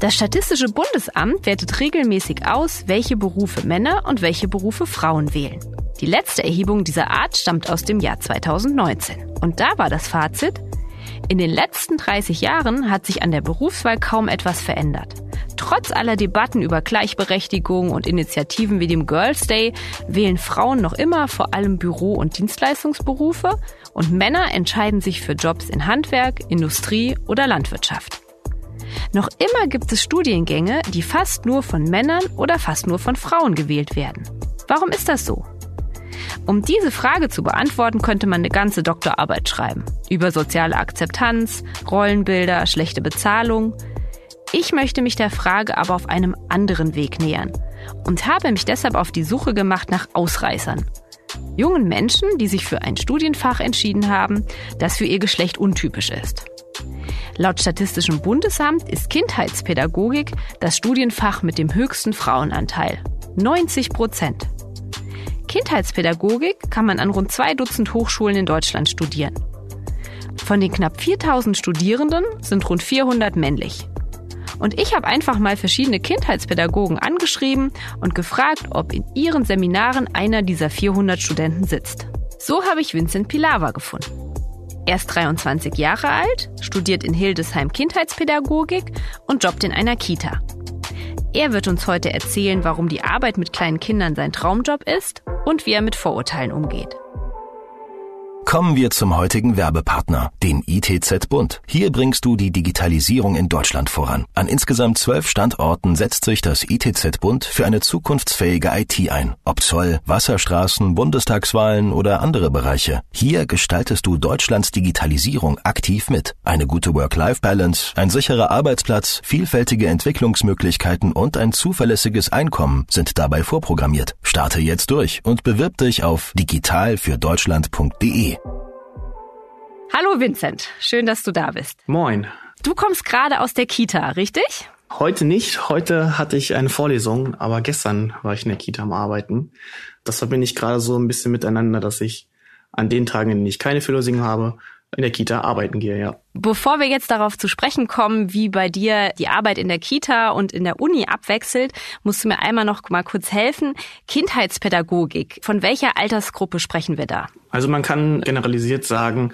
Das Statistische Bundesamt wertet regelmäßig aus, welche Berufe Männer und welche Berufe Frauen wählen. Die letzte Erhebung dieser Art stammt aus dem Jahr 2019. Und da war das Fazit, in den letzten 30 Jahren hat sich an der Berufswahl kaum etwas verändert. Trotz aller Debatten über Gleichberechtigung und Initiativen wie dem Girls Day wählen Frauen noch immer vor allem Büro- und Dienstleistungsberufe und Männer entscheiden sich für Jobs in Handwerk, Industrie oder Landwirtschaft. Noch immer gibt es Studiengänge, die fast nur von Männern oder fast nur von Frauen gewählt werden. Warum ist das so? Um diese Frage zu beantworten, könnte man eine ganze Doktorarbeit schreiben. Über soziale Akzeptanz, Rollenbilder, schlechte Bezahlung. Ich möchte mich der Frage aber auf einem anderen Weg nähern und habe mich deshalb auf die Suche gemacht nach Ausreißern. Jungen Menschen, die sich für ein Studienfach entschieden haben, das für ihr Geschlecht untypisch ist. Laut Statistischem Bundesamt ist Kindheitspädagogik das Studienfach mit dem höchsten Frauenanteil. 90 Prozent. Kindheitspädagogik kann man an rund zwei Dutzend Hochschulen in Deutschland studieren. Von den knapp 4000 Studierenden sind rund 400 männlich. Und ich habe einfach mal verschiedene Kindheitspädagogen angeschrieben und gefragt, ob in ihren Seminaren einer dieser 400 Studenten sitzt. So habe ich Vincent Pilawa gefunden. Er ist 23 Jahre alt, studiert in Hildesheim Kindheitspädagogik und jobbt in einer Kita. Er wird uns heute erzählen, warum die Arbeit mit kleinen Kindern sein Traumjob ist und wie er mit Vorurteilen umgeht. Kommen wir zum heutigen Werbepartner, den ITZ Bund. Hier bringst du die Digitalisierung in Deutschland voran. An insgesamt zwölf Standorten setzt sich das ITZ Bund für eine zukunftsfähige IT ein. Ob Zoll, Wasserstraßen, Bundestagswahlen oder andere Bereiche. Hier gestaltest du Deutschlands Digitalisierung aktiv mit. Eine gute Work-Life-Balance, ein sicherer Arbeitsplatz, vielfältige Entwicklungsmöglichkeiten und ein zuverlässiges Einkommen sind dabei vorprogrammiert. Starte jetzt durch und bewirb dich auf digitalfürdeutschland.de. Hallo Vincent, schön, dass du da bist. Moin. Du kommst gerade aus der Kita, richtig? Heute nicht. Heute hatte ich eine Vorlesung, aber gestern war ich in der Kita am Arbeiten. Das verbinde ich gerade so ein bisschen miteinander, dass ich an den Tagen, in denen ich keine Vorlesung habe, in der Kita arbeiten gehe, ja. Bevor wir jetzt darauf zu sprechen kommen, wie bei dir die Arbeit in der Kita und in der Uni abwechselt, musst du mir einmal noch mal kurz helfen. Kindheitspädagogik, von welcher Altersgruppe sprechen wir da? Also man kann generalisiert sagen,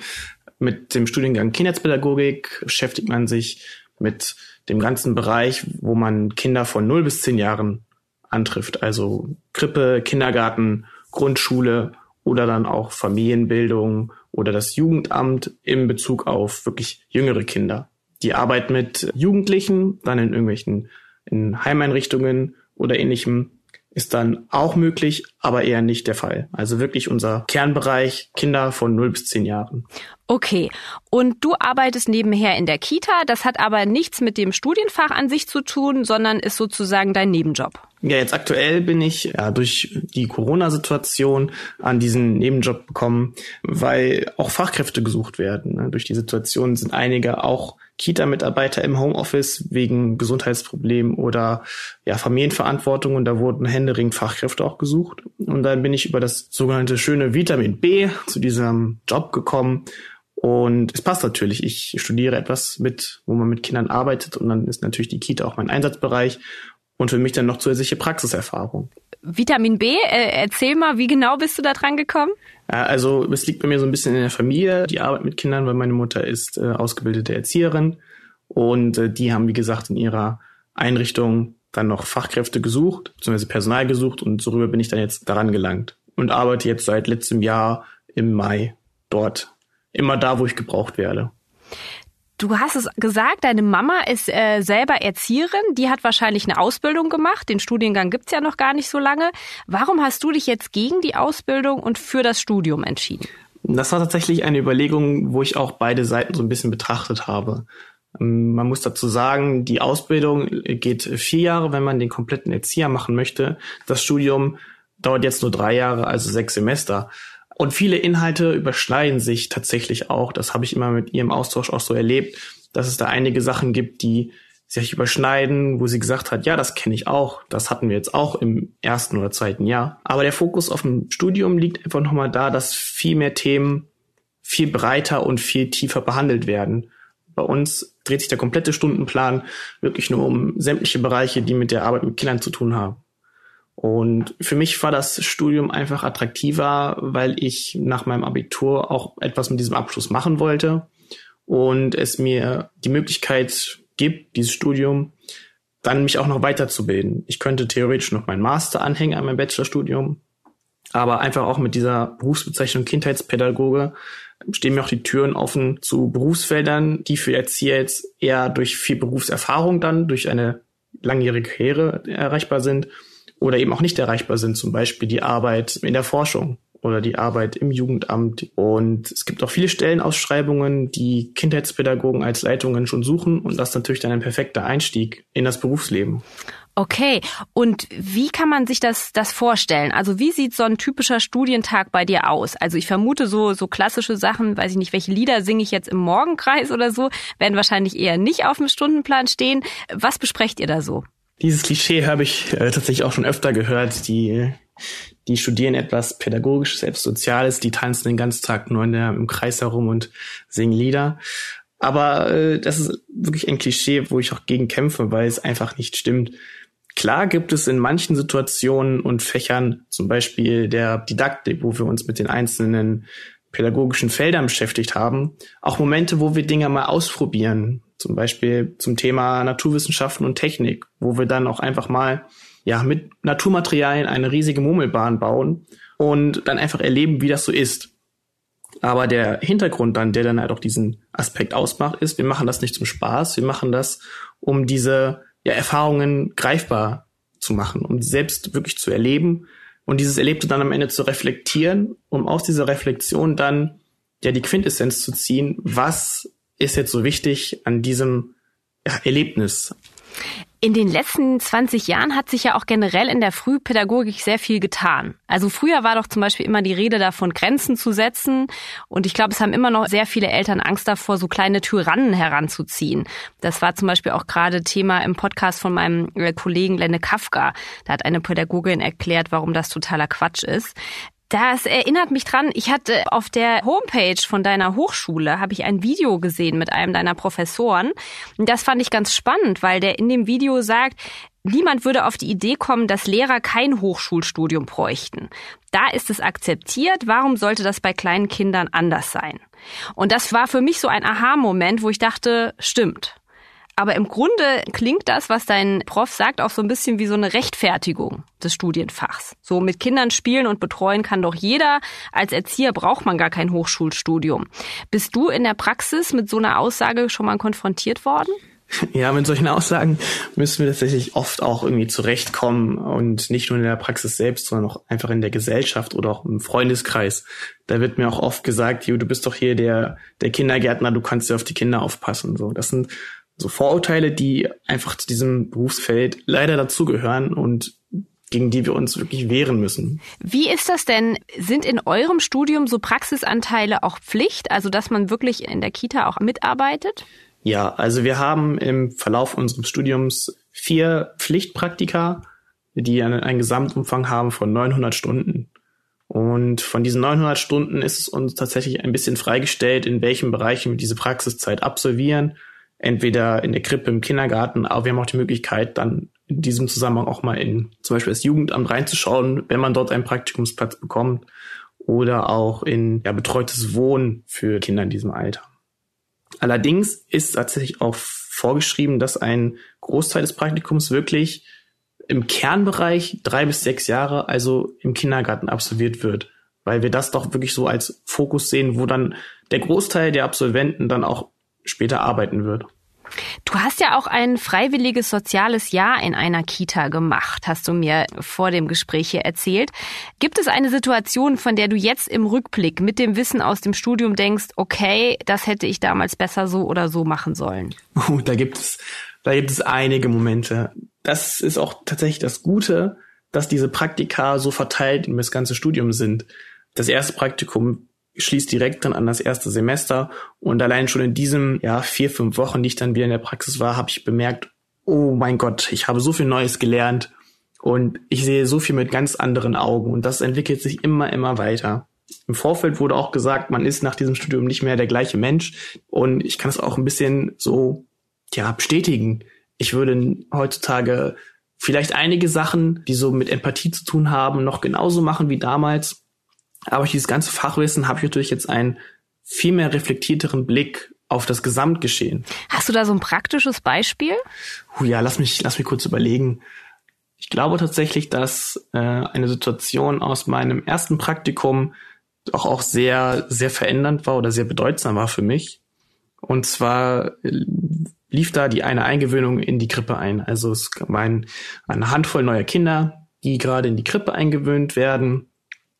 mit dem Studiengang Kindheitspädagogik beschäftigt man sich mit dem ganzen Bereich, wo man Kinder von 0 bis 10 Jahren antrifft. Also Krippe, Kindergarten, Grundschule oder dann auch Familienbildung oder das Jugendamt in Bezug auf wirklich jüngere Kinder. Die Arbeit mit Jugendlichen, dann in irgendwelchen in Heimeinrichtungen oder ähnlichem, ist dann auch möglich, aber eher nicht der Fall. Also wirklich unser Kernbereich Kinder von 0 bis 10 Jahren. Okay. Und du arbeitest nebenher in der Kita. Das hat aber nichts mit dem Studienfach an sich zu tun, sondern ist sozusagen dein Nebenjob. Ja, jetzt aktuell bin ich ja, durch die Corona-Situation an diesen Nebenjob bekommen, weil auch Fachkräfte gesucht werden. Ne? Durch die Situation sind einige auch Kita-Mitarbeiter im Homeoffice wegen Gesundheitsproblemen oder ja, Familienverantwortung und da wurden händeringend Fachkräfte auch gesucht. Und dann bin ich über das sogenannte schöne Vitamin B zu diesem Job gekommen. Und es passt natürlich. Ich studiere etwas mit, wo man mit Kindern arbeitet und dann ist natürlich die Kita auch mein Einsatzbereich und für mich dann noch zusätzliche Praxiserfahrung. Vitamin B, äh, erzähl mal, wie genau bist du da dran gekommen? Also es liegt bei mir so ein bisschen in der Familie, die Arbeit mit Kindern, weil meine Mutter ist äh, ausgebildete Erzieherin und äh, die haben, wie gesagt, in ihrer Einrichtung dann noch Fachkräfte gesucht, beziehungsweise Personal gesucht und so rüber bin ich dann jetzt daran gelangt und arbeite jetzt seit letztem Jahr im Mai dort. Immer da, wo ich gebraucht werde. Du hast es gesagt, deine Mama ist äh, selber Erzieherin, die hat wahrscheinlich eine Ausbildung gemacht, den Studiengang gibt's ja noch gar nicht so lange. Warum hast du dich jetzt gegen die Ausbildung und für das Studium entschieden? Das war tatsächlich eine Überlegung, wo ich auch beide Seiten so ein bisschen betrachtet habe. Ähm, man muss dazu sagen, die Ausbildung geht vier Jahre, wenn man den kompletten Erzieher machen möchte. Das Studium dauert jetzt nur drei Jahre, also sechs Semester. Und viele Inhalte überschneiden sich tatsächlich auch. Das habe ich immer mit ihrem Austausch auch so erlebt, dass es da einige Sachen gibt, die sich überschneiden, wo sie gesagt hat, ja, das kenne ich auch, das hatten wir jetzt auch im ersten oder zweiten Jahr. Aber der Fokus auf dem Studium liegt einfach nochmal da, dass viel mehr Themen viel breiter und viel tiefer behandelt werden. Bei uns dreht sich der komplette Stundenplan wirklich nur um sämtliche Bereiche, die mit der Arbeit mit Kindern zu tun haben. Und für mich war das Studium einfach attraktiver, weil ich nach meinem Abitur auch etwas mit diesem Abschluss machen wollte und es mir die Möglichkeit gibt, dieses Studium, dann mich auch noch weiterzubilden. Ich könnte theoretisch noch meinen Master anhängen an meinem Bachelorstudium, aber einfach auch mit dieser Berufsbezeichnung Kindheitspädagoge stehen mir auch die Türen offen zu Berufsfeldern, die für Erzieher jetzt eher durch viel Berufserfahrung dann, durch eine langjährige Karriere erreichbar sind oder eben auch nicht erreichbar sind, zum Beispiel die Arbeit in der Forschung oder die Arbeit im Jugendamt. Und es gibt auch viele Stellenausschreibungen, die Kindheitspädagogen als Leitungen schon suchen und das ist natürlich dann ein perfekter Einstieg in das Berufsleben. Okay, und wie kann man sich das, das vorstellen? Also wie sieht so ein typischer Studientag bei dir aus? Also ich vermute so, so klassische Sachen, weiß ich nicht, welche Lieder singe ich jetzt im Morgenkreis oder so, werden wahrscheinlich eher nicht auf dem Stundenplan stehen. Was besprecht ihr da so? Dieses Klischee habe ich äh, tatsächlich auch schon öfter gehört. Die, die studieren etwas Pädagogisches, etwas Soziales, die tanzen den ganzen Tag nur in der, im Kreis herum und singen Lieder. Aber äh, das ist wirklich ein Klischee, wo ich auch gegen kämpfe, weil es einfach nicht stimmt. Klar gibt es in manchen Situationen und Fächern, zum Beispiel der Didaktik, wo wir uns mit den einzelnen pädagogischen Feldern beschäftigt haben, auch Momente, wo wir Dinge mal ausprobieren, zum Beispiel zum Thema Naturwissenschaften und Technik, wo wir dann auch einfach mal ja mit Naturmaterialien eine riesige Murmelbahn bauen und dann einfach erleben, wie das so ist. Aber der Hintergrund dann, der dann halt auch diesen Aspekt ausmacht, ist, wir machen das nicht zum Spaß, wir machen das, um diese ja, Erfahrungen greifbar zu machen, um sie selbst wirklich zu erleben und dieses Erlebte dann am Ende zu reflektieren, um aus dieser Reflexion dann ja die Quintessenz zu ziehen, was ist jetzt so wichtig an diesem Erlebnis? In den letzten 20 Jahren hat sich ja auch generell in der Frühpädagogik sehr viel getan. Also früher war doch zum Beispiel immer die Rede davon, Grenzen zu setzen. Und ich glaube, es haben immer noch sehr viele Eltern Angst davor, so kleine Tyrannen heranzuziehen. Das war zum Beispiel auch gerade Thema im Podcast von meinem äh, Kollegen Lenne Kafka. Da hat eine Pädagogin erklärt, warum das totaler Quatsch ist. Das erinnert mich dran, ich hatte auf der Homepage von deiner Hochschule habe ich ein Video gesehen mit einem deiner Professoren. Und das fand ich ganz spannend, weil der in dem Video sagt, niemand würde auf die Idee kommen, dass Lehrer kein Hochschulstudium bräuchten. Da ist es akzeptiert, warum sollte das bei kleinen Kindern anders sein? Und das war für mich so ein Aha-Moment, wo ich dachte, stimmt. Aber im Grunde klingt das, was dein Prof sagt, auch so ein bisschen wie so eine Rechtfertigung des Studienfachs. So mit Kindern spielen und betreuen kann doch jeder. Als Erzieher braucht man gar kein Hochschulstudium. Bist du in der Praxis mit so einer Aussage schon mal konfrontiert worden? Ja, mit solchen Aussagen müssen wir tatsächlich oft auch irgendwie zurechtkommen und nicht nur in der Praxis selbst, sondern auch einfach in der Gesellschaft oder auch im Freundeskreis. Da wird mir auch oft gesagt, du bist doch hier der, der Kindergärtner, du kannst ja auf die Kinder aufpassen. So, das sind so Vorurteile, die einfach zu diesem Berufsfeld leider dazugehören und gegen die wir uns wirklich wehren müssen. Wie ist das denn? Sind in eurem Studium so Praxisanteile auch Pflicht, also dass man wirklich in der Kita auch mitarbeitet? Ja, also wir haben im Verlauf unseres Studiums vier Pflichtpraktika, die einen, einen Gesamtumfang haben von 900 Stunden. Und von diesen 900 Stunden ist es uns tatsächlich ein bisschen freigestellt, in welchen Bereichen wir diese Praxiszeit absolvieren entweder in der Krippe, im Kindergarten, aber wir haben auch die Möglichkeit, dann in diesem Zusammenhang auch mal in zum Beispiel das Jugendamt reinzuschauen, wenn man dort einen Praktikumsplatz bekommt oder auch in ja, betreutes Wohnen für Kinder in diesem Alter. Allerdings ist tatsächlich auch vorgeschrieben, dass ein Großteil des Praktikums wirklich im Kernbereich drei bis sechs Jahre, also im Kindergarten absolviert wird, weil wir das doch wirklich so als Fokus sehen, wo dann der Großteil der Absolventen dann auch später arbeiten wird. Du hast ja auch ein freiwilliges soziales Jahr in einer Kita gemacht, hast du mir vor dem Gespräch hier erzählt. Gibt es eine Situation, von der du jetzt im Rückblick mit dem Wissen aus dem Studium denkst, okay, das hätte ich damals besser so oder so machen sollen? Uh, da gibt es, da gibt es einige Momente. Das ist auch tatsächlich das Gute, dass diese Praktika so verteilt in das ganze Studium sind. Das erste Praktikum schließt direkt dann an das erste Semester. Und allein schon in diesem ja vier fünf Wochen, die ich dann wieder in der Praxis war, habe ich bemerkt, oh mein Gott, ich habe so viel Neues gelernt. Und ich sehe so viel mit ganz anderen Augen. Und das entwickelt sich immer immer weiter. Im Vorfeld wurde auch gesagt, man ist nach diesem Studium nicht mehr der gleiche Mensch. Und ich kann es auch ein bisschen so ja bestätigen. Ich würde heutzutage vielleicht einige Sachen, die so mit Empathie zu tun haben, noch genauso machen wie damals aber durch dieses ganze Fachwissen habe ich natürlich jetzt einen viel mehr reflektierteren Blick auf das Gesamtgeschehen. Hast du da so ein praktisches Beispiel? Uh, ja, lass mich, lass mich kurz überlegen. Ich glaube tatsächlich, dass äh, eine Situation aus meinem ersten Praktikum auch, auch sehr, sehr verändernd war oder sehr bedeutsam war für mich. Und zwar äh, lief da die eine Eingewöhnung in die Krippe ein. Also es war ein, eine Handvoll neuer Kinder, die gerade in die Krippe eingewöhnt werden.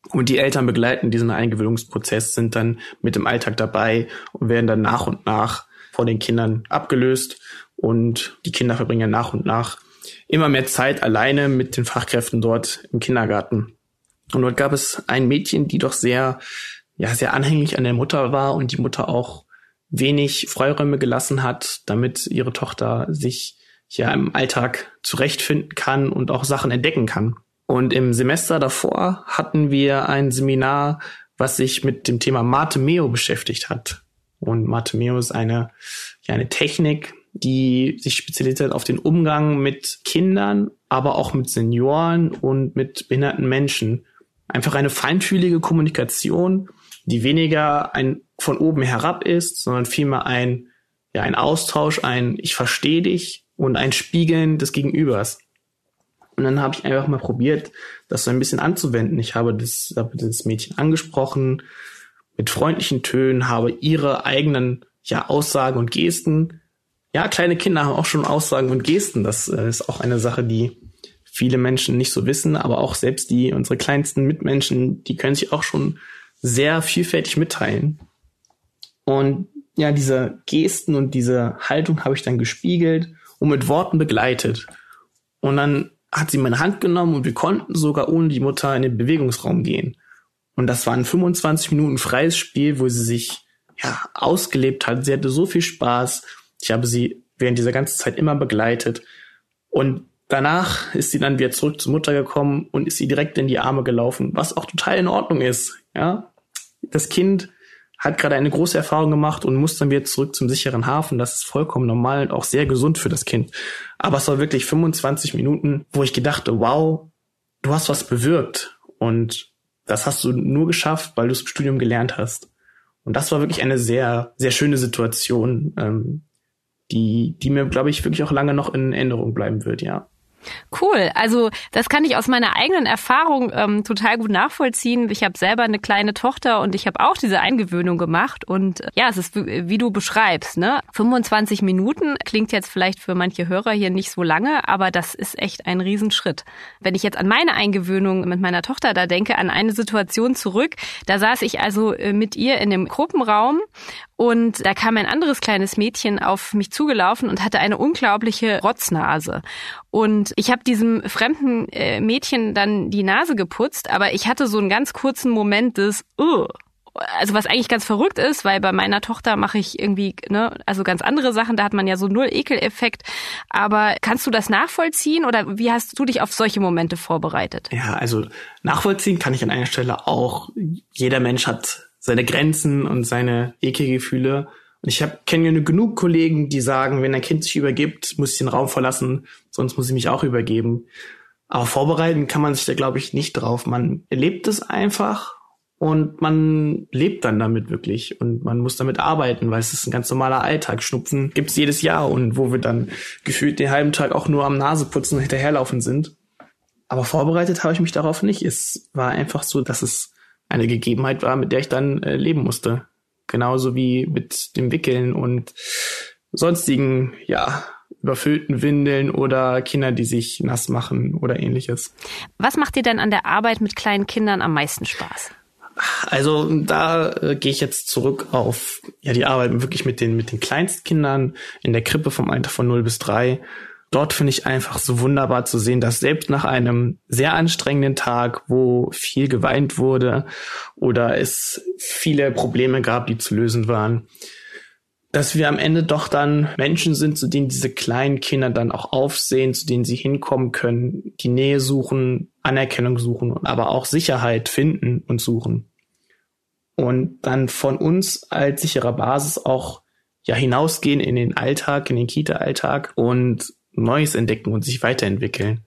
Und die Eltern begleiten diesen Eingewöhnungsprozess, sind dann mit dem Alltag dabei und werden dann nach und nach vor den Kindern abgelöst. Und die Kinder verbringen nach und nach immer mehr Zeit alleine mit den Fachkräften dort im Kindergarten. Und dort gab es ein Mädchen, die doch sehr, ja, sehr anhänglich an der Mutter war und die Mutter auch wenig Freiräume gelassen hat, damit ihre Tochter sich ja im Alltag zurechtfinden kann und auch Sachen entdecken kann. Und im Semester davor hatten wir ein Seminar, was sich mit dem Thema Mate-Meo beschäftigt hat. Und Mate-Meo ist eine, ja, eine Technik, die sich spezialisiert auf den Umgang mit Kindern, aber auch mit Senioren und mit behinderten Menschen. Einfach eine feinfühlige Kommunikation, die weniger ein von oben herab ist, sondern vielmehr ein, ja, ein Austausch, ein Ich verstehe dich und ein Spiegeln des Gegenübers. Und dann habe ich einfach mal probiert, das so ein bisschen anzuwenden. Ich habe das, habe das Mädchen angesprochen mit freundlichen Tönen, habe ihre eigenen ja, Aussagen und Gesten. Ja, kleine Kinder haben auch schon Aussagen und Gesten. Das äh, ist auch eine Sache, die viele Menschen nicht so wissen, aber auch selbst die, unsere kleinsten Mitmenschen, die können sich auch schon sehr vielfältig mitteilen. Und ja, diese Gesten und diese Haltung habe ich dann gespiegelt und mit Worten begleitet. Und dann hat sie meine Hand genommen und wir konnten sogar ohne die Mutter in den Bewegungsraum gehen. Und das waren 25 Minuten freies Spiel, wo sie sich ja ausgelebt hat. Sie hatte so viel Spaß. Ich habe sie während dieser ganzen Zeit immer begleitet. Und danach ist sie dann wieder zurück zur Mutter gekommen und ist sie direkt in die Arme gelaufen, was auch total in Ordnung ist. Ja, das Kind hat gerade eine große Erfahrung gemacht und muss dann wieder zurück zum sicheren Hafen. Das ist vollkommen normal und auch sehr gesund für das Kind. Aber es war wirklich 25 Minuten, wo ich gedachte, wow, du hast was bewirkt. Und das hast du nur geschafft, weil du es im Studium gelernt hast. Und das war wirklich eine sehr, sehr schöne Situation, ähm, die, die mir, glaube ich, wirklich auch lange noch in Erinnerung bleiben wird, ja. Cool. Also das kann ich aus meiner eigenen Erfahrung ähm, total gut nachvollziehen. Ich habe selber eine kleine Tochter und ich habe auch diese Eingewöhnung gemacht. Und äh, ja, es ist wie, du beschreibst. Ne? 25 Minuten klingt jetzt vielleicht für manche Hörer hier nicht so lange, aber das ist echt ein Riesenschritt. Wenn ich jetzt an meine Eingewöhnung mit meiner Tochter da denke, an eine Situation zurück, da saß ich also äh, mit ihr in dem Gruppenraum und da kam ein anderes kleines Mädchen auf mich zugelaufen und hatte eine unglaubliche Rotznase. Und ich habe diesem fremden äh, Mädchen dann die Nase geputzt, aber ich hatte so einen ganz kurzen Moment des, uh, also was eigentlich ganz verrückt ist, weil bei meiner Tochter mache ich irgendwie, ne, also ganz andere Sachen, da hat man ja so null Ekeleffekt. Aber kannst du das nachvollziehen oder wie hast du dich auf solche Momente vorbereitet? Ja, also nachvollziehen kann ich an einer Stelle auch. Jeder Mensch hat seine Grenzen und seine Ekelgefühle. Und ich habe kenne genug Kollegen, die sagen, wenn ein Kind sich übergibt, muss ich den Raum verlassen, sonst muss ich mich auch übergeben. Aber vorbereiten kann man sich da, glaube ich, nicht drauf. Man erlebt es einfach und man lebt dann damit wirklich und man muss damit arbeiten, weil es ist ein ganz normaler Alltag. Schnupfen gibt's jedes Jahr und wo wir dann gefühlt den halben Tag auch nur am Naseputzen hinterherlaufen sind. Aber vorbereitet habe ich mich darauf nicht. Es war einfach so, dass es eine Gegebenheit war, mit der ich dann äh, leben musste. Genauso wie mit dem Wickeln und sonstigen, ja, überfüllten Windeln oder Kinder, die sich nass machen oder ähnliches. Was macht dir denn an der Arbeit mit kleinen Kindern am meisten Spaß? Also da äh, gehe ich jetzt zurück auf ja die Arbeit wirklich mit den mit den Kleinstkindern in der Krippe vom Alter von 0 bis 3. Dort finde ich einfach so wunderbar zu sehen, dass selbst nach einem sehr anstrengenden Tag, wo viel geweint wurde oder es viele Probleme gab, die zu lösen waren, dass wir am Ende doch dann Menschen sind, zu denen diese kleinen Kinder dann auch aufsehen, zu denen sie hinkommen können, die Nähe suchen, Anerkennung suchen und aber auch Sicherheit finden und suchen. Und dann von uns als sicherer Basis auch ja hinausgehen in den Alltag, in den Kita-Alltag und Neues entdecken und sich weiterentwickeln.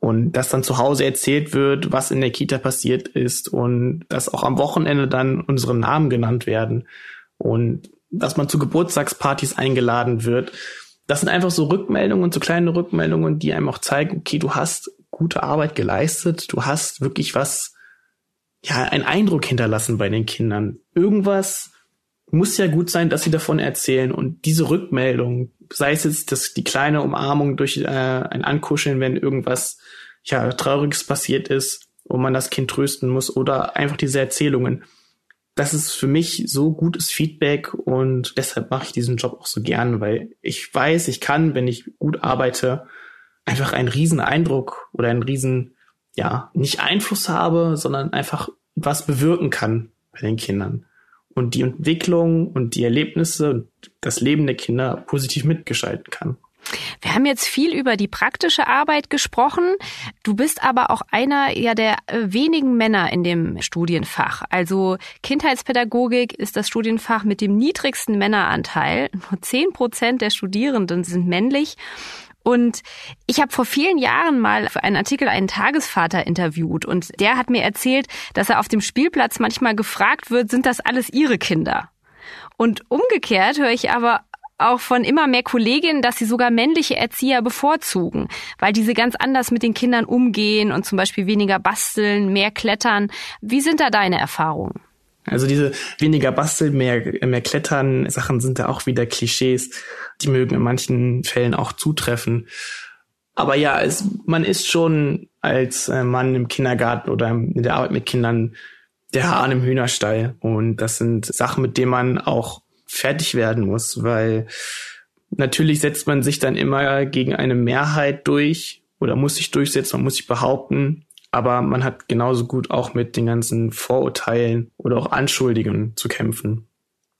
Und dass dann zu Hause erzählt wird, was in der Kita passiert ist und dass auch am Wochenende dann unsere Namen genannt werden. Und dass man zu Geburtstagspartys eingeladen wird. Das sind einfach so Rückmeldungen so kleine Rückmeldungen, die einem auch zeigen, okay, du hast gute Arbeit geleistet, du hast wirklich was, ja, einen Eindruck hinterlassen bei den Kindern. Irgendwas muss ja gut sein, dass sie davon erzählen und diese Rückmeldung, sei es jetzt das, die kleine Umarmung durch äh, ein Ankuscheln, wenn irgendwas ja trauriges passiert ist, wo man das Kind trösten muss oder einfach diese Erzählungen. Das ist für mich so gutes Feedback und deshalb mache ich diesen Job auch so gern, weil ich weiß, ich kann, wenn ich gut arbeite, einfach einen riesen Eindruck oder einen riesen, ja, nicht Einfluss habe, sondern einfach was bewirken kann bei den Kindern und die Entwicklung und die Erlebnisse und das Leben der Kinder positiv mitgestalten kann. Wir haben jetzt viel über die praktische Arbeit gesprochen. Du bist aber auch einer ja der äh, wenigen Männer in dem Studienfach. Also Kindheitspädagogik ist das Studienfach mit dem niedrigsten Männeranteil. Nur zehn Prozent der Studierenden sind männlich. Und ich habe vor vielen Jahren mal für einen Artikel einen Tagesvater interviewt und der hat mir erzählt, dass er auf dem Spielplatz manchmal gefragt wird, sind das alles ihre Kinder? Und umgekehrt höre ich aber auch von immer mehr Kolleginnen, dass sie sogar männliche Erzieher bevorzugen, weil diese ganz anders mit den Kindern umgehen und zum Beispiel weniger basteln, mehr klettern. Wie sind da deine Erfahrungen? Also diese weniger basteln, mehr, mehr klettern Sachen sind da auch wieder Klischees. Die mögen in manchen Fällen auch zutreffen. Aber ja, es, man ist schon als äh, Mann im Kindergarten oder in der Arbeit mit Kindern der Hahn im Hühnerstall. Und das sind Sachen, mit denen man auch fertig werden muss, weil natürlich setzt man sich dann immer gegen eine Mehrheit durch oder muss sich durchsetzen, man muss sich behaupten, aber man hat genauso gut auch mit den ganzen Vorurteilen oder auch Anschuldigungen zu kämpfen.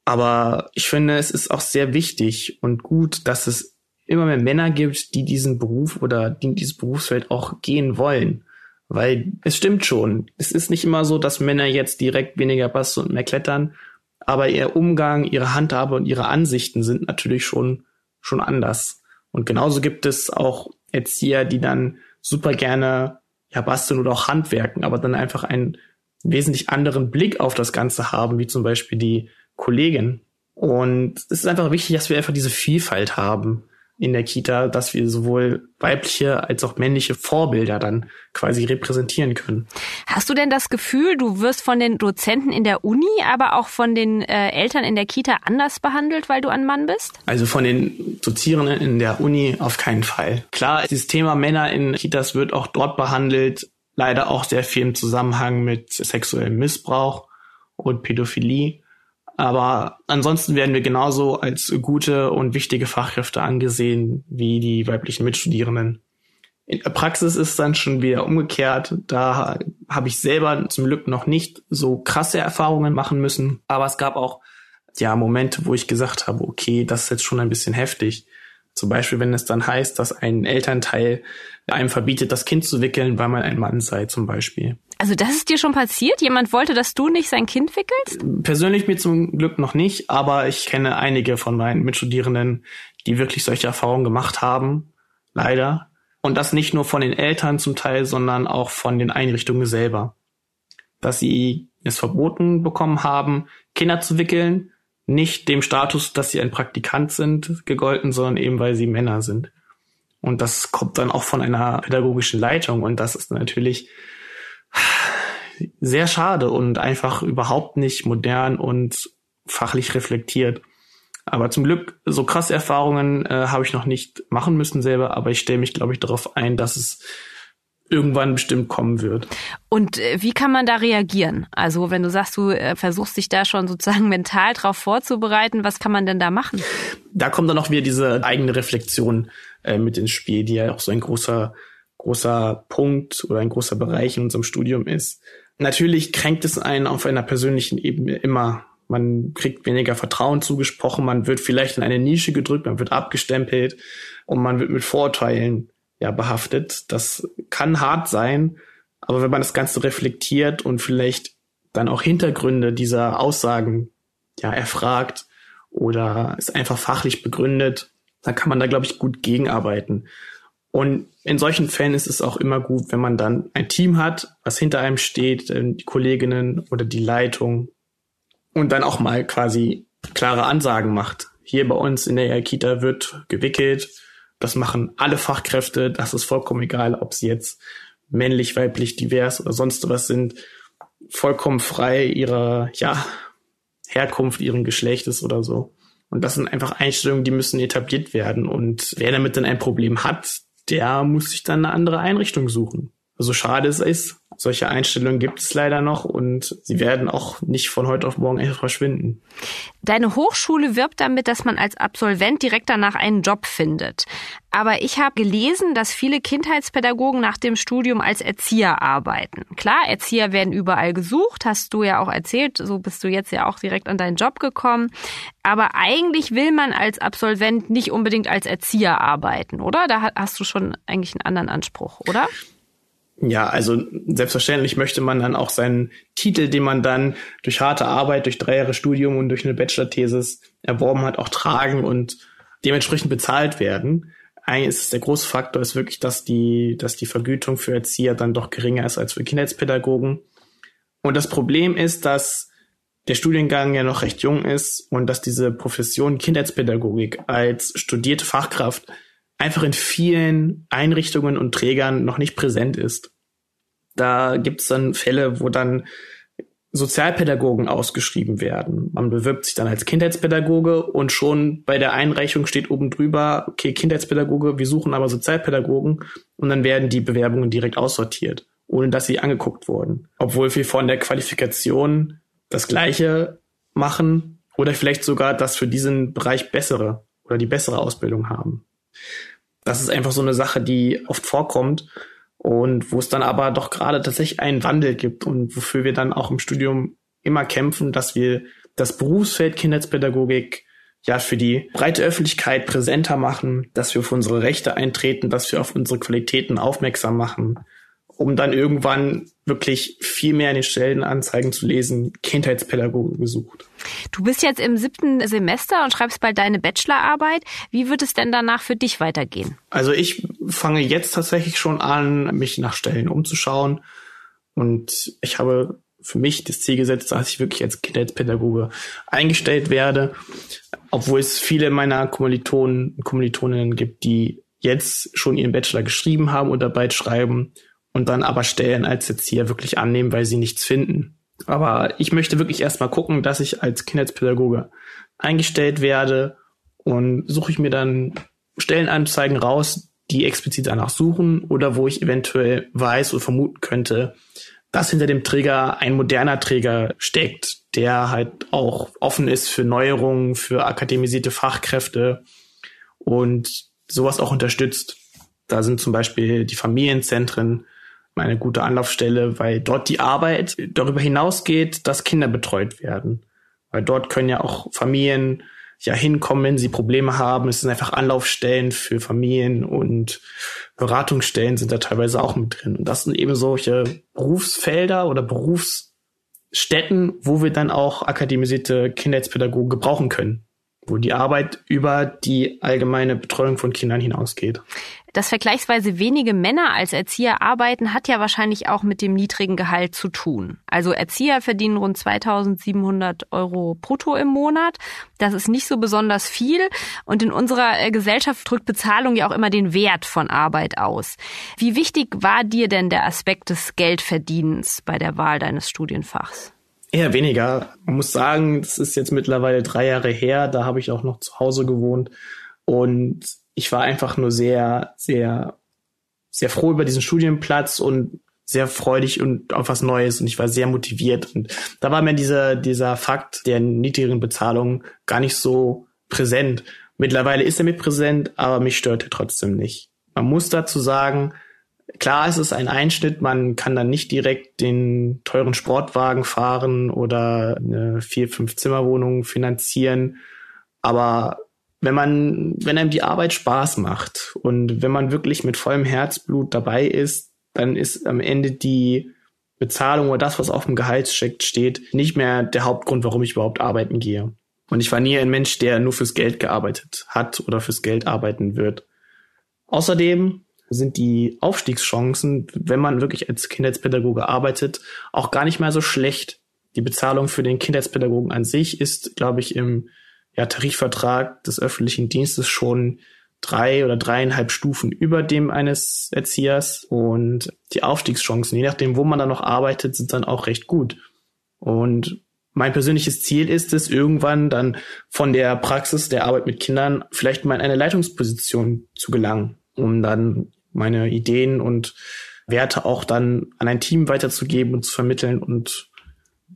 Aber ich finde, es ist auch sehr wichtig und gut, dass es immer mehr Männer gibt, die diesen Beruf oder die dieses Berufsfeld auch gehen wollen. Weil es stimmt schon. Es ist nicht immer so, dass Männer jetzt direkt weniger basteln und mehr klettern, aber ihr Umgang, ihre Handhabe und ihre Ansichten sind natürlich schon, schon anders. Und genauso gibt es auch Erzieher, die dann super gerne ja basteln oder auch handwerken, aber dann einfach einen wesentlich anderen Blick auf das Ganze haben, wie zum Beispiel die Kollegin. Und es ist einfach wichtig, dass wir einfach diese Vielfalt haben in der Kita, dass wir sowohl weibliche als auch männliche Vorbilder dann quasi repräsentieren können. Hast du denn das Gefühl, du wirst von den Dozenten in der Uni, aber auch von den äh, Eltern in der Kita anders behandelt, weil du ein Mann bist? Also von den Dozierenden in der Uni auf keinen Fall. Klar, dieses Thema Männer in Kitas wird auch dort behandelt, leider auch sehr viel im Zusammenhang mit sexuellem Missbrauch und Pädophilie. Aber ansonsten werden wir genauso als gute und wichtige Fachkräfte angesehen wie die weiblichen Mitstudierenden. In der Praxis ist dann schon wieder umgekehrt. Da habe ich selber zum Glück noch nicht so krasse Erfahrungen machen müssen. Aber es gab auch ja Momente, wo ich gesagt habe, okay, das ist jetzt schon ein bisschen heftig. Zum Beispiel, wenn es dann heißt, dass ein Elternteil einem verbietet, das Kind zu wickeln, weil man ein Mann sei, zum Beispiel. Also das ist dir schon passiert? Jemand wollte, dass du nicht sein Kind wickelst? Persönlich mir zum Glück noch nicht, aber ich kenne einige von meinen Mitstudierenden, die wirklich solche Erfahrungen gemacht haben. Leider. Und das nicht nur von den Eltern zum Teil, sondern auch von den Einrichtungen selber. Dass sie es verboten bekommen haben, Kinder zu wickeln, nicht dem Status, dass sie ein Praktikant sind, gegolten, sondern eben weil sie Männer sind. Und das kommt dann auch von einer pädagogischen Leitung und das ist natürlich sehr schade und einfach überhaupt nicht modern und fachlich reflektiert. Aber zum Glück, so krasse Erfahrungen äh, habe ich noch nicht machen müssen selber, aber ich stelle mich, glaube ich, darauf ein, dass es irgendwann bestimmt kommen wird. Und äh, wie kann man da reagieren? Also wenn du sagst, du äh, versuchst dich da schon sozusagen mental drauf vorzubereiten, was kann man denn da machen? Da kommt dann auch wieder diese eigene Reflexion äh, mit ins Spiel, die ja auch so ein großer großer Punkt oder ein großer Bereich in unserem Studium ist. Natürlich kränkt es einen auf einer persönlichen Ebene immer. Man kriegt weniger Vertrauen zugesprochen, man wird vielleicht in eine Nische gedrückt, man wird abgestempelt und man wird mit Vorurteilen ja behaftet. Das kann hart sein, aber wenn man das Ganze reflektiert und vielleicht dann auch Hintergründe dieser Aussagen ja erfragt oder es einfach fachlich begründet, dann kann man da glaube ich gut gegenarbeiten. Und in solchen Fällen ist es auch immer gut, wenn man dann ein Team hat, was hinter einem steht, äh, die Kolleginnen oder die Leitung und dann auch mal quasi klare Ansagen macht. Hier bei uns in der Kita wird gewickelt. Das machen alle Fachkräfte. Das ist vollkommen egal, ob sie jetzt männlich, weiblich, divers oder sonst was sind. Vollkommen frei ihrer, ja, Herkunft, ihren Geschlechtes oder so. Und das sind einfach Einstellungen, die müssen etabliert werden. Und wer damit dann ein Problem hat, der muss sich dann eine andere Einrichtung suchen. So also schade es ist, solche Einstellungen gibt es leider noch und sie werden auch nicht von heute auf morgen verschwinden. Deine Hochschule wirbt damit, dass man als Absolvent direkt danach einen Job findet. Aber ich habe gelesen, dass viele Kindheitspädagogen nach dem Studium als Erzieher arbeiten. Klar, Erzieher werden überall gesucht, hast du ja auch erzählt, so bist du jetzt ja auch direkt an deinen Job gekommen. Aber eigentlich will man als Absolvent nicht unbedingt als Erzieher arbeiten, oder? Da hast du schon eigentlich einen anderen Anspruch, oder? Ja, also selbstverständlich möchte man dann auch seinen Titel, den man dann durch harte Arbeit, durch drei Jahre Studium und durch eine Bachelor-Thesis erworben hat, auch tragen und dementsprechend bezahlt werden. Eigentlich ist es der große Faktor, ist wirklich, dass die, dass die Vergütung für Erzieher dann doch geringer ist als für Kindheitspädagogen. Und das Problem ist, dass der Studiengang ja noch recht jung ist und dass diese Profession Kindheitspädagogik als studierte Fachkraft einfach in vielen Einrichtungen und Trägern noch nicht präsent ist. Da gibt es dann Fälle, wo dann Sozialpädagogen ausgeschrieben werden. Man bewirbt sich dann als Kindheitspädagoge und schon bei der Einreichung steht oben drüber, okay, Kindheitspädagoge, wir suchen aber Sozialpädagogen und dann werden die Bewerbungen direkt aussortiert, ohne dass sie angeguckt wurden. Obwohl wir von der Qualifikation das Gleiche machen oder vielleicht sogar das für diesen Bereich bessere oder die bessere Ausbildung haben. Das ist einfach so eine Sache, die oft vorkommt und wo es dann aber doch gerade tatsächlich einen Wandel gibt und wofür wir dann auch im Studium immer kämpfen, dass wir das Berufsfeld Kindheitspädagogik ja für die breite Öffentlichkeit präsenter machen, dass wir auf unsere Rechte eintreten, dass wir auf unsere Qualitäten aufmerksam machen um dann irgendwann wirklich viel mehr in den Stellenanzeigen zu lesen, Kindheitspädagogen gesucht. Du bist jetzt im siebten Semester und schreibst bald deine Bachelorarbeit. Wie wird es denn danach für dich weitergehen? Also ich fange jetzt tatsächlich schon an, mich nach Stellen umzuschauen. Und ich habe für mich das Ziel gesetzt, dass ich wirklich als Kindheitspädagoge eingestellt werde, obwohl es viele meiner Kommilitonen und Kommilitoninnen gibt, die jetzt schon ihren Bachelor geschrieben haben und dabei schreiben und dann aber Stellen als Erzieher wirklich annehmen, weil sie nichts finden. Aber ich möchte wirklich erstmal gucken, dass ich als Kindheitspädagoge eingestellt werde und suche ich mir dann Stellenanzeigen raus, die explizit danach suchen oder wo ich eventuell weiß oder vermuten könnte, dass hinter dem Träger ein moderner Träger steckt, der halt auch offen ist für Neuerungen, für akademisierte Fachkräfte und sowas auch unterstützt. Da sind zum Beispiel die Familienzentren eine gute Anlaufstelle, weil dort die Arbeit darüber hinausgeht, dass Kinder betreut werden. Weil dort können ja auch Familien ja hinkommen, wenn sie Probleme haben. Es sind einfach Anlaufstellen für Familien und Beratungsstellen sind da teilweise auch mit drin. Und das sind eben solche Berufsfelder oder Berufsstätten, wo wir dann auch akademisierte Kindheitspädagogen gebrauchen können wo die Arbeit über die allgemeine Betreuung von Kindern hinausgeht. Dass vergleichsweise wenige Männer als Erzieher arbeiten, hat ja wahrscheinlich auch mit dem niedrigen Gehalt zu tun. Also Erzieher verdienen rund 2700 Euro brutto im Monat. Das ist nicht so besonders viel. Und in unserer äh, Gesellschaft drückt Bezahlung ja auch immer den Wert von Arbeit aus. Wie wichtig war dir denn der Aspekt des Geldverdienens bei der Wahl deines Studienfachs? Eher weniger. Man muss sagen, das ist jetzt mittlerweile drei Jahre her. Da habe ich auch noch zu Hause gewohnt. Und ich war einfach nur sehr, sehr, sehr froh über diesen Studienplatz und sehr freudig und auf was Neues und ich war sehr motiviert. Und da war mir dieser, dieser Fakt der niedrigen Bezahlung gar nicht so präsent. Mittlerweile ist er mit präsent, aber mich stört er trotzdem nicht. Man muss dazu sagen, Klar, es ist ein Einschnitt. Man kann dann nicht direkt den teuren Sportwagen fahren oder eine vier, fünf Zimmerwohnung finanzieren. Aber wenn man, wenn einem die Arbeit Spaß macht und wenn man wirklich mit vollem Herzblut dabei ist, dann ist am Ende die Bezahlung oder das, was auf dem Gehaltscheck steht, nicht mehr der Hauptgrund, warum ich überhaupt arbeiten gehe. Und ich war nie ein Mensch, der nur fürs Geld gearbeitet hat oder fürs Geld arbeiten wird. Außerdem sind die Aufstiegschancen, wenn man wirklich als Kindheitspädagoge arbeitet, auch gar nicht mal so schlecht. Die Bezahlung für den Kindheitspädagogen an sich ist, glaube ich, im ja, Tarifvertrag des öffentlichen Dienstes schon drei oder dreieinhalb Stufen über dem eines Erziehers und die Aufstiegschancen, je nachdem, wo man dann noch arbeitet, sind dann auch recht gut. Und mein persönliches Ziel ist es, irgendwann dann von der Praxis der Arbeit mit Kindern vielleicht mal in eine Leitungsposition zu gelangen, um dann meine Ideen und Werte auch dann an ein Team weiterzugeben und zu vermitteln und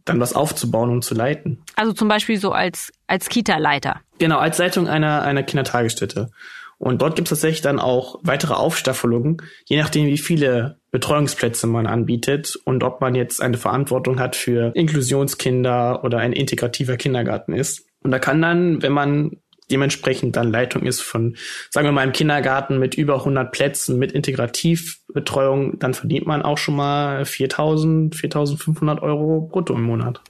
dann was aufzubauen und zu leiten. Also zum Beispiel so als, als Kita-Leiter. Genau, als Leitung einer, einer Kindertagesstätte. Und dort gibt es tatsächlich dann auch weitere Aufstaffelungen, je nachdem, wie viele Betreuungsplätze man anbietet und ob man jetzt eine Verantwortung hat für Inklusionskinder oder ein integrativer Kindergarten ist. Und da kann dann, wenn man dementsprechend dann Leitung ist von, sagen wir mal, im Kindergarten mit über 100 Plätzen mit Integrativbetreuung, dann verdient man auch schon mal 4.000, 4.500 Euro brutto im Monat.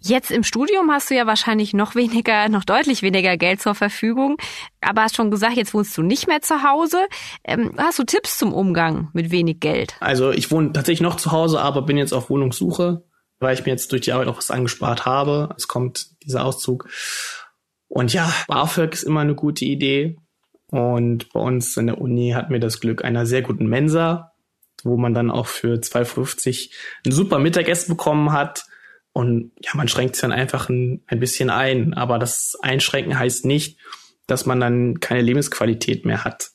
Jetzt im Studium hast du ja wahrscheinlich noch weniger, noch deutlich weniger Geld zur Verfügung. Aber hast schon gesagt, jetzt wohnst du nicht mehr zu Hause. Ähm, hast du Tipps zum Umgang mit wenig Geld? Also ich wohne tatsächlich noch zu Hause, aber bin jetzt auf Wohnungssuche, weil ich mir jetzt durch die Arbeit auch was angespart habe. Es kommt dieser Auszug. Und ja, BAföG ist immer eine gute Idee. Und bei uns in der Uni hatten wir das Glück einer sehr guten Mensa, wo man dann auch für 2,50 ein super Mittagessen bekommen hat. Und ja, man schränkt es dann einfach ein, ein bisschen ein. Aber das Einschränken heißt nicht, dass man dann keine Lebensqualität mehr hat.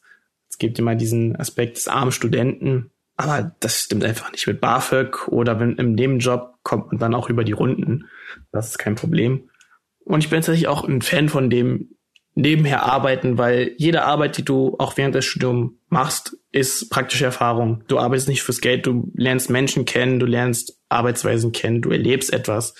Es gibt immer diesen Aspekt des armen Studenten. Aber das stimmt einfach nicht mit BAföG oder wenn im Nebenjob kommt man dann auch über die Runden. Das ist kein Problem. Und ich bin tatsächlich auch ein Fan von dem nebenher arbeiten, weil jede Arbeit, die du auch während des Studiums machst, ist praktische Erfahrung. Du arbeitest nicht fürs Geld, du lernst Menschen kennen, du lernst Arbeitsweisen kennen, du erlebst etwas.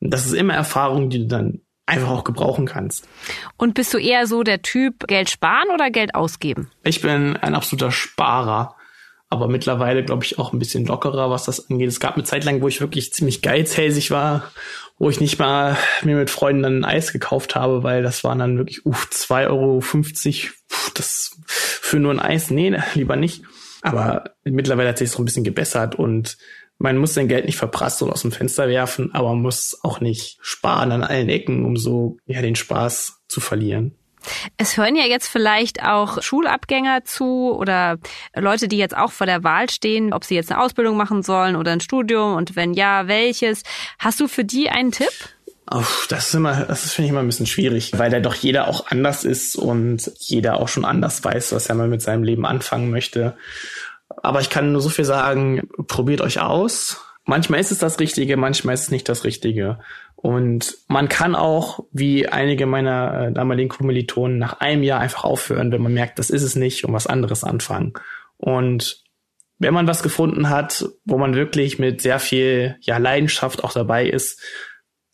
Und das ist immer Erfahrung, die du dann einfach auch gebrauchen kannst. Und bist du eher so der Typ Geld sparen oder Geld ausgeben? Ich bin ein absoluter Sparer aber mittlerweile glaube ich auch ein bisschen lockerer, was das angeht. Es gab eine Zeit lang, wo ich wirklich ziemlich geizhälsig war wo ich nicht mal mir mit Freunden dann ein Eis gekauft habe, weil das waren dann wirklich, uff, 2,50 Euro, das für nur ein Eis, nee, lieber nicht. Aber mittlerweile hat sich so ein bisschen gebessert und man muss sein Geld nicht verprasst und aus dem Fenster werfen, aber man muss auch nicht sparen an allen Ecken, um so ja den Spaß zu verlieren. Es hören ja jetzt vielleicht auch Schulabgänger zu oder Leute, die jetzt auch vor der Wahl stehen, ob sie jetzt eine Ausbildung machen sollen oder ein Studium und wenn ja, welches. Hast du für die einen Tipp? Oh, das ist immer, das finde ich immer ein bisschen schwierig, weil da doch jeder auch anders ist und jeder auch schon anders weiß, was er mal mit seinem Leben anfangen möchte. Aber ich kann nur so viel sagen, probiert euch aus. Manchmal ist es das Richtige, manchmal ist es nicht das Richtige. Und man kann auch, wie einige meiner äh, damaligen Kommilitonen, nach einem Jahr einfach aufhören, wenn man merkt, das ist es nicht, und was anderes anfangen. Und wenn man was gefunden hat, wo man wirklich mit sehr viel ja, Leidenschaft auch dabei ist,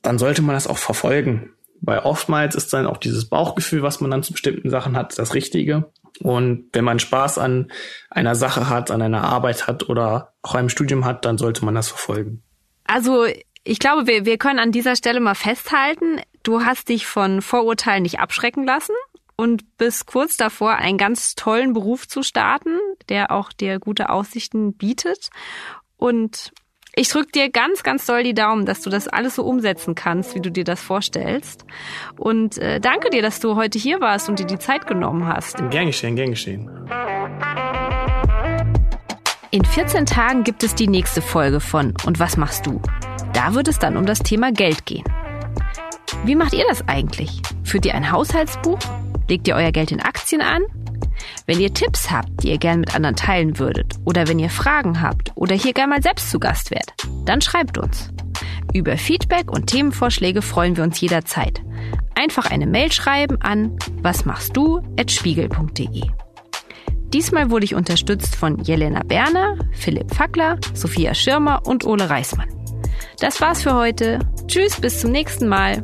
dann sollte man das auch verfolgen. Weil oftmals ist dann auch dieses Bauchgefühl, was man dann zu bestimmten Sachen hat, das Richtige. Und wenn man Spaß an einer Sache hat, an einer Arbeit hat oder auch einem Studium hat, dann sollte man das verfolgen. Also ich glaube, wir, wir können an dieser Stelle mal festhalten, du hast dich von Vorurteilen nicht abschrecken lassen und bist kurz davor, einen ganz tollen Beruf zu starten, der auch dir gute Aussichten bietet. Und ich drücke dir ganz, ganz doll die Daumen, dass du das alles so umsetzen kannst, wie du dir das vorstellst. Und äh, danke dir, dass du heute hier warst und dir die Zeit genommen hast. Gern geschehen, gern geschehen. In 14 Tagen gibt es die nächste Folge von Und was machst du? Da wird es dann um das Thema Geld gehen. Wie macht ihr das eigentlich? Führt ihr ein Haushaltsbuch? Legt ihr euer Geld in Aktien an? Wenn ihr Tipps habt, die ihr gern mit anderen teilen würdet, oder wenn ihr Fragen habt oder hier gern mal selbst zu Gast werdet, dann schreibt uns. Über Feedback und Themenvorschläge freuen wir uns jederzeit. Einfach eine Mail schreiben an wasmachstdu@spiegel.de. Diesmal wurde ich unterstützt von Jelena Berner, Philipp Fackler, Sophia Schirmer und Ole Reismann. Das war's für heute. Tschüss, bis zum nächsten Mal.